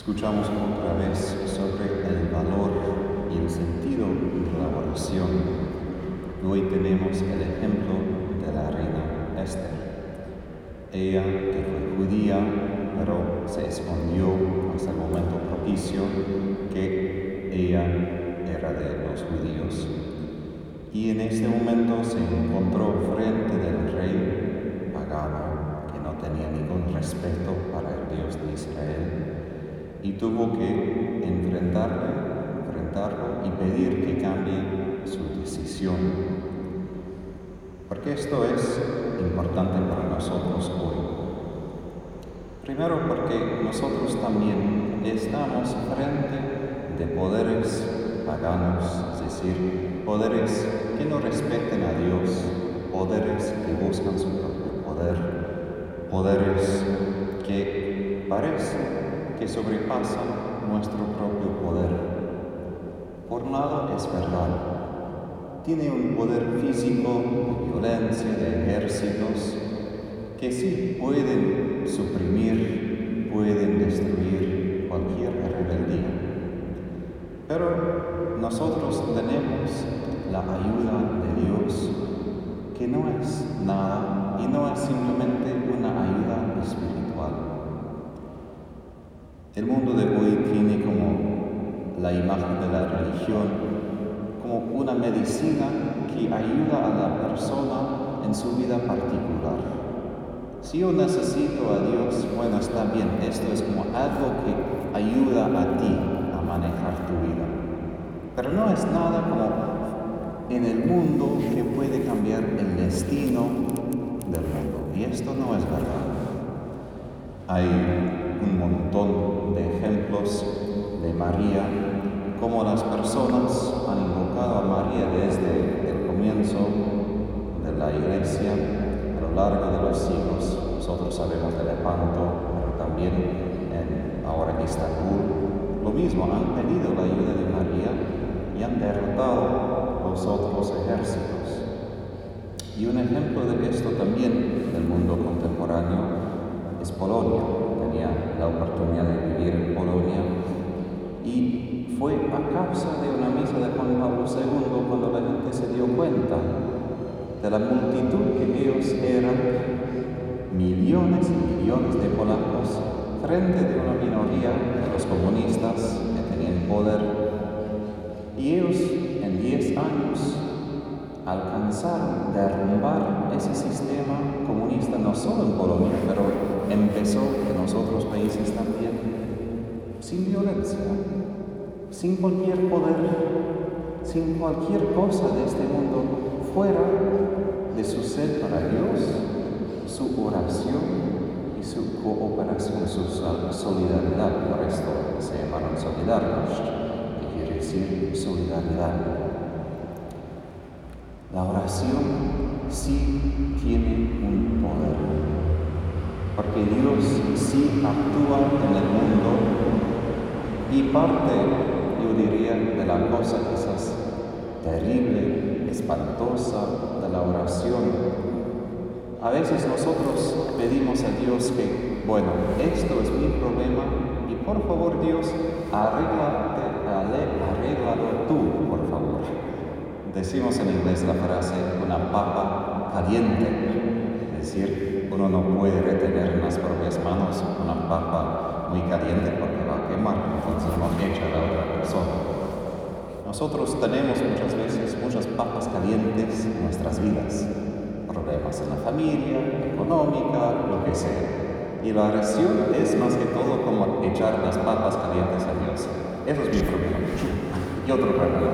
Escuchamos otra vez sobre el valor y el sentido de la oración. Hoy tenemos el ejemplo de la reina Esther. Ella, que fue judía, pero se escondió hasta el momento propicio que ella era de los judíos. Y en ese momento se encontró frente del rey pagano, que no tenía ningún respeto para el Dios de Israel y tuvo que enfrentarle, enfrentarlo y pedir que cambie su decisión. Porque esto es importante para nosotros hoy. Primero porque nosotros también estamos frente de poderes paganos, es decir, poderes que no respeten a Dios, poderes que buscan su propio poder, poderes que parecen que sobrepasa nuestro propio poder. Por nada es verdad. Tiene un poder físico, violencia, de ejércitos, que sí pueden suprimir, pueden destruir cualquier rebeldía. Pero nosotros tenemos la ayuda de Dios, que no es nada y no es simplemente una ayuda espiritual. El mundo de hoy tiene como la imagen de la religión como una medicina que ayuda a la persona en su vida particular. Si yo necesito a Dios, bueno, está bien, esto es como algo que ayuda a ti a manejar tu vida. Pero no es nada como en el mundo que puede cambiar el destino del mundo. Y esto no es verdad. Hay un montón de ejemplos de María, como las personas han invocado a María desde el comienzo de la iglesia a lo largo de los siglos. Nosotros sabemos de Lepanto, pero también en, ahora en Istambul. Lo mismo, han pedido la ayuda de María y han derrotado los otros ejércitos. Y un ejemplo de esto también del mundo contemporáneo es Polonia. Tenía la oportunidad de vivir en Polonia y fue a causa de una misa de Juan Pablo II cuando la gente se dio cuenta de la multitud que ellos eran, millones y millones de polacos, frente de una minoría de los comunistas que tenían poder. Y ellos en 10 años alcanzaron derrumbar ese sistema comunista no solo en Polonia, pero empezó en los otros países también, sin violencia, sin cualquier poder, sin cualquier cosa de este mundo fuera de su ser para Dios, su oración y su cooperación, su solidaridad. Por esto se llamaron solidarios, que quiere decir solidaridad. La oración sí tiene un poder, porque Dios sí actúa en el mundo y parte, yo diría, de la cosa quizás terrible, espantosa de la oración. A veces nosotros pedimos a Dios que, bueno, esto es mi problema y por favor Dios, arréglate, arréglalo tú, por favor. Decimos en inglés la frase una papa caliente, es decir, uno no puede retener en las propias manos una papa muy caliente porque va a quemar, entonces no echa a la otra persona. Nosotros tenemos muchas veces muchas papas calientes en nuestras vidas, problemas en la familia, económica, lo que sea. Y la oración es más que todo como echar las papas calientes a Dios. Eso es mi problema. Y otro problema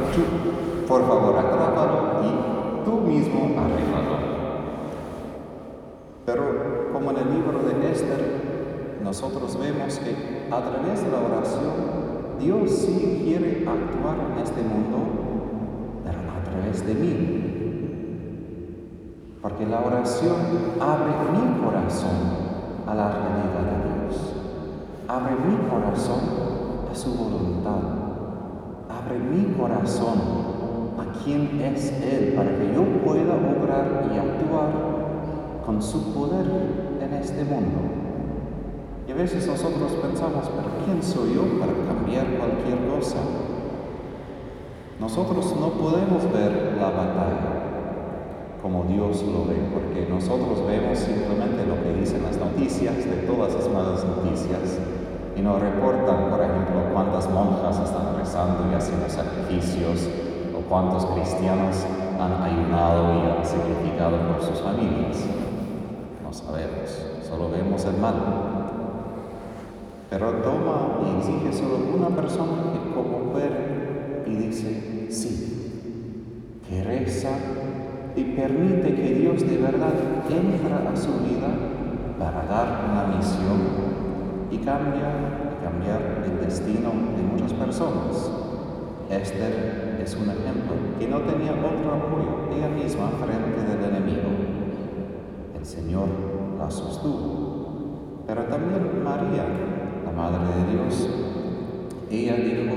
por favor atrápalo y tú mismo arréglalo. Pero como en el libro de Esther, nosotros vemos que a través de la oración, Dios sí quiere actuar en este mundo, pero a través de mí. Porque la oración abre mi corazón a la realidad de Dios. Abre mi corazón a su voluntad. Abre mi corazón quién es Él para que yo pueda obrar y actuar con su poder en este mundo. Y a veces nosotros pensamos, pero ¿quién soy yo para cambiar cualquier cosa? Nosotros no podemos ver la batalla como Dios lo ve, porque nosotros vemos simplemente lo que dicen las noticias de todas las malas noticias y nos reportan, por ejemplo, cuántas monjas están rezando y haciendo sacrificios o cuántos cristianos han ayunado y han sacrificado por sus familias. No sabemos, solo vemos el mal. Pero toma y exige solo una persona que como ver y dice sí, que reza y permite que Dios de verdad entra a su vida para dar una misión y cambia, cambiar el destino de muchas personas. Esther es un ejemplo que no tenía otro apoyo, ella misma frente del enemigo. El Señor la sostuvo. Pero también María, Madre de Dios, ella dijo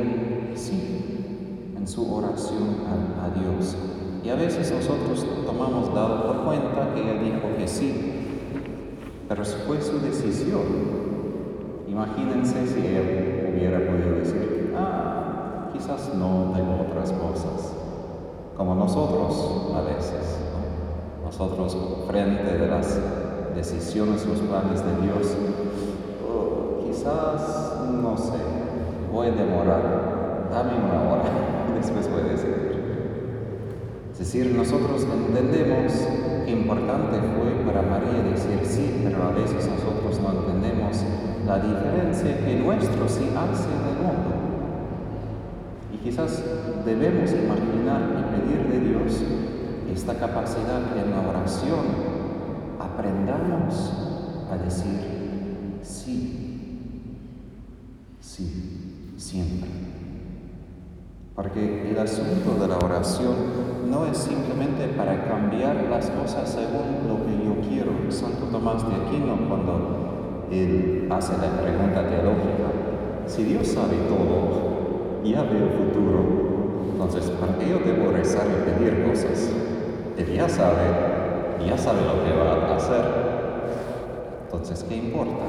sí en su oración a, Dios. Y a veces nosotros tomamos dado por cuenta que ella dijo que sí, pero fue su decisión. Imagínense si él hubiera podido decir, ah, quizás no tengo otras cosas, como nosotros a veces, nosotros frente de las decisiones, los planes de Dios, quizás, no sé, voy a demorar, dame una hora después voy a decir. Es decir, nosotros entendemos qué importante fue para María decir sí, pero a veces nosotros no entendemos la diferencia que nuestro sí hace en el mundo. Y quizás debemos imaginar y pedir de Dios esta capacidad que en la oración aprendamos a decir sí, siempre. Porque el asunto de la oración no es simplemente para cambiar las cosas según lo que yo quiero. Santo Tomás de Aquino, cuando él hace la pregunta teológica, si Dios sabe todo, ya ve el futuro, entonces ¿para qué yo debo rezar y pedir cosas? Él ya sabe, ya sabe lo que va a hacer. Entonces, ¿qué importa?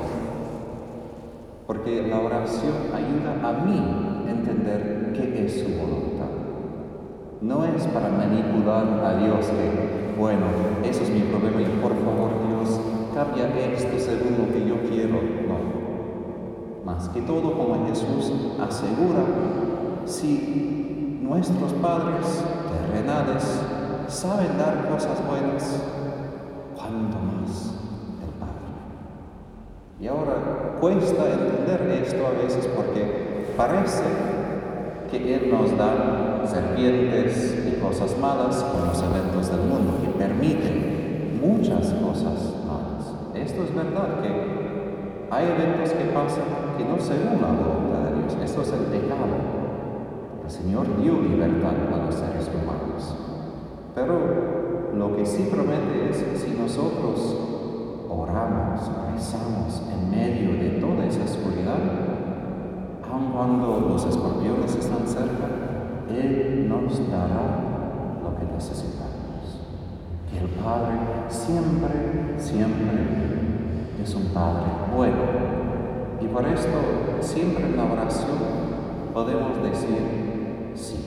Porque la oración ayuda a mí a entender qué es su voluntad. No es para manipular a Dios que, bueno, eso es mi problema y por favor Dios, cambia esto según lo que yo quiero. No. Más que todo, como Jesús asegura, si nuestros padres terrenales saben dar cosas buenas, ¿cuánto más el Padre? Y ahora cuesta entender esto a veces porque parece que Él nos da serpientes y cosas malas con los eventos del mundo, que permiten muchas cosas esto es verdad, que hay eventos que pasan que no según la voluntad de Dios. Esto es el pecado. El Señor dio libertad a los seres humanos. Pero lo que sí promete es los escorpiones están cerca, Él nos dará lo que necesitamos. Que el Padre siempre, siempre es un Padre bueno. Y por esto siempre en la oración podemos decir sí.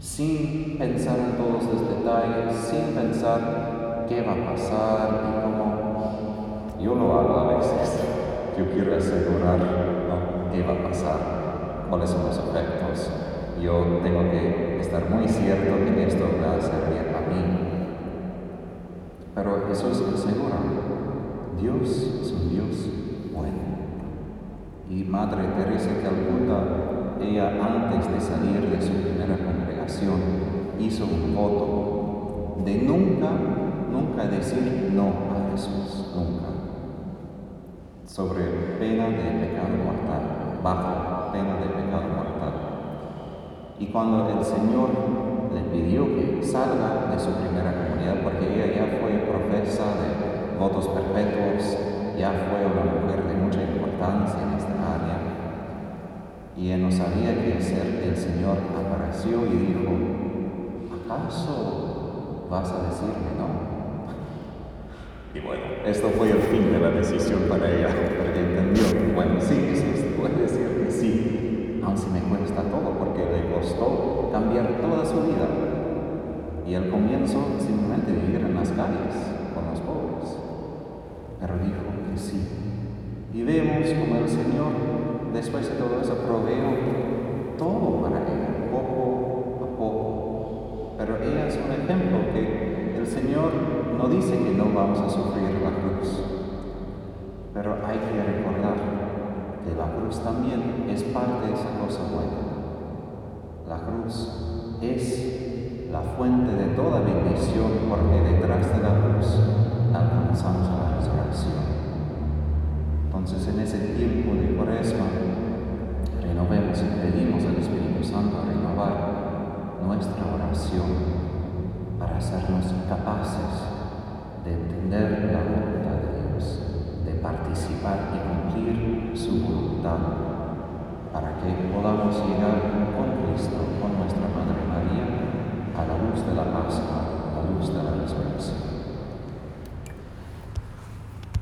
Sin pensar en todos los detalles, sin pensar qué va a pasar y cómo. Yo lo hago a veces. Yo quiero asegurar qué va a pasar, cuáles son los efectos. Yo tengo que estar muy cierto que esto va a servir a mí. Pero Jesús asegura Dios es un Dios bueno. Y Madre Teresa Calcuta, ella antes de salir de su primera congregación, hizo un voto de nunca, nunca decir no a Jesús, nunca. Sobre pena de pecado Y cuando el Señor le pidió que salga de su primera comunidad, porque ella ya fue profesa de votos perpetuos, ya fue una mujer de mucha importancia en esta área. Y él no sabía qué hacer. El Señor apareció y dijo, ¿acaso vas a decirme no? Y bueno, esto fue el fin de la decisión para ella, porque entendió, bueno, sí, Jesús, puede decir que sí, aun si me cuesta todo, porque le costó cambiar toda su vida. Y al comienzo simplemente vivir en las calles con los pobres. Pero dijo que sí. Y vemos como el Señor, después de todo eso, proveó todo para ella, poco a poco. Pero ella es un ejemplo que el Señor no dice que no vamos a sufrir la cruz. Pero hay que recordar la cruz también es parte de esa cosa buena. La cruz es la fuente de toda bendición porque detrás de la cruz alcanzamos la resurrección. Entonces en ese tiempo de cuaresma renovemos y pedimos al Espíritu Santo a renovar nuestra oración para hacernos capaces de entender la voluntad participar y cumplir su voluntad, para que podamos llegar con Cristo, con nuestra Madre María, a la luz de la Pascua, a la luz de la resurrección.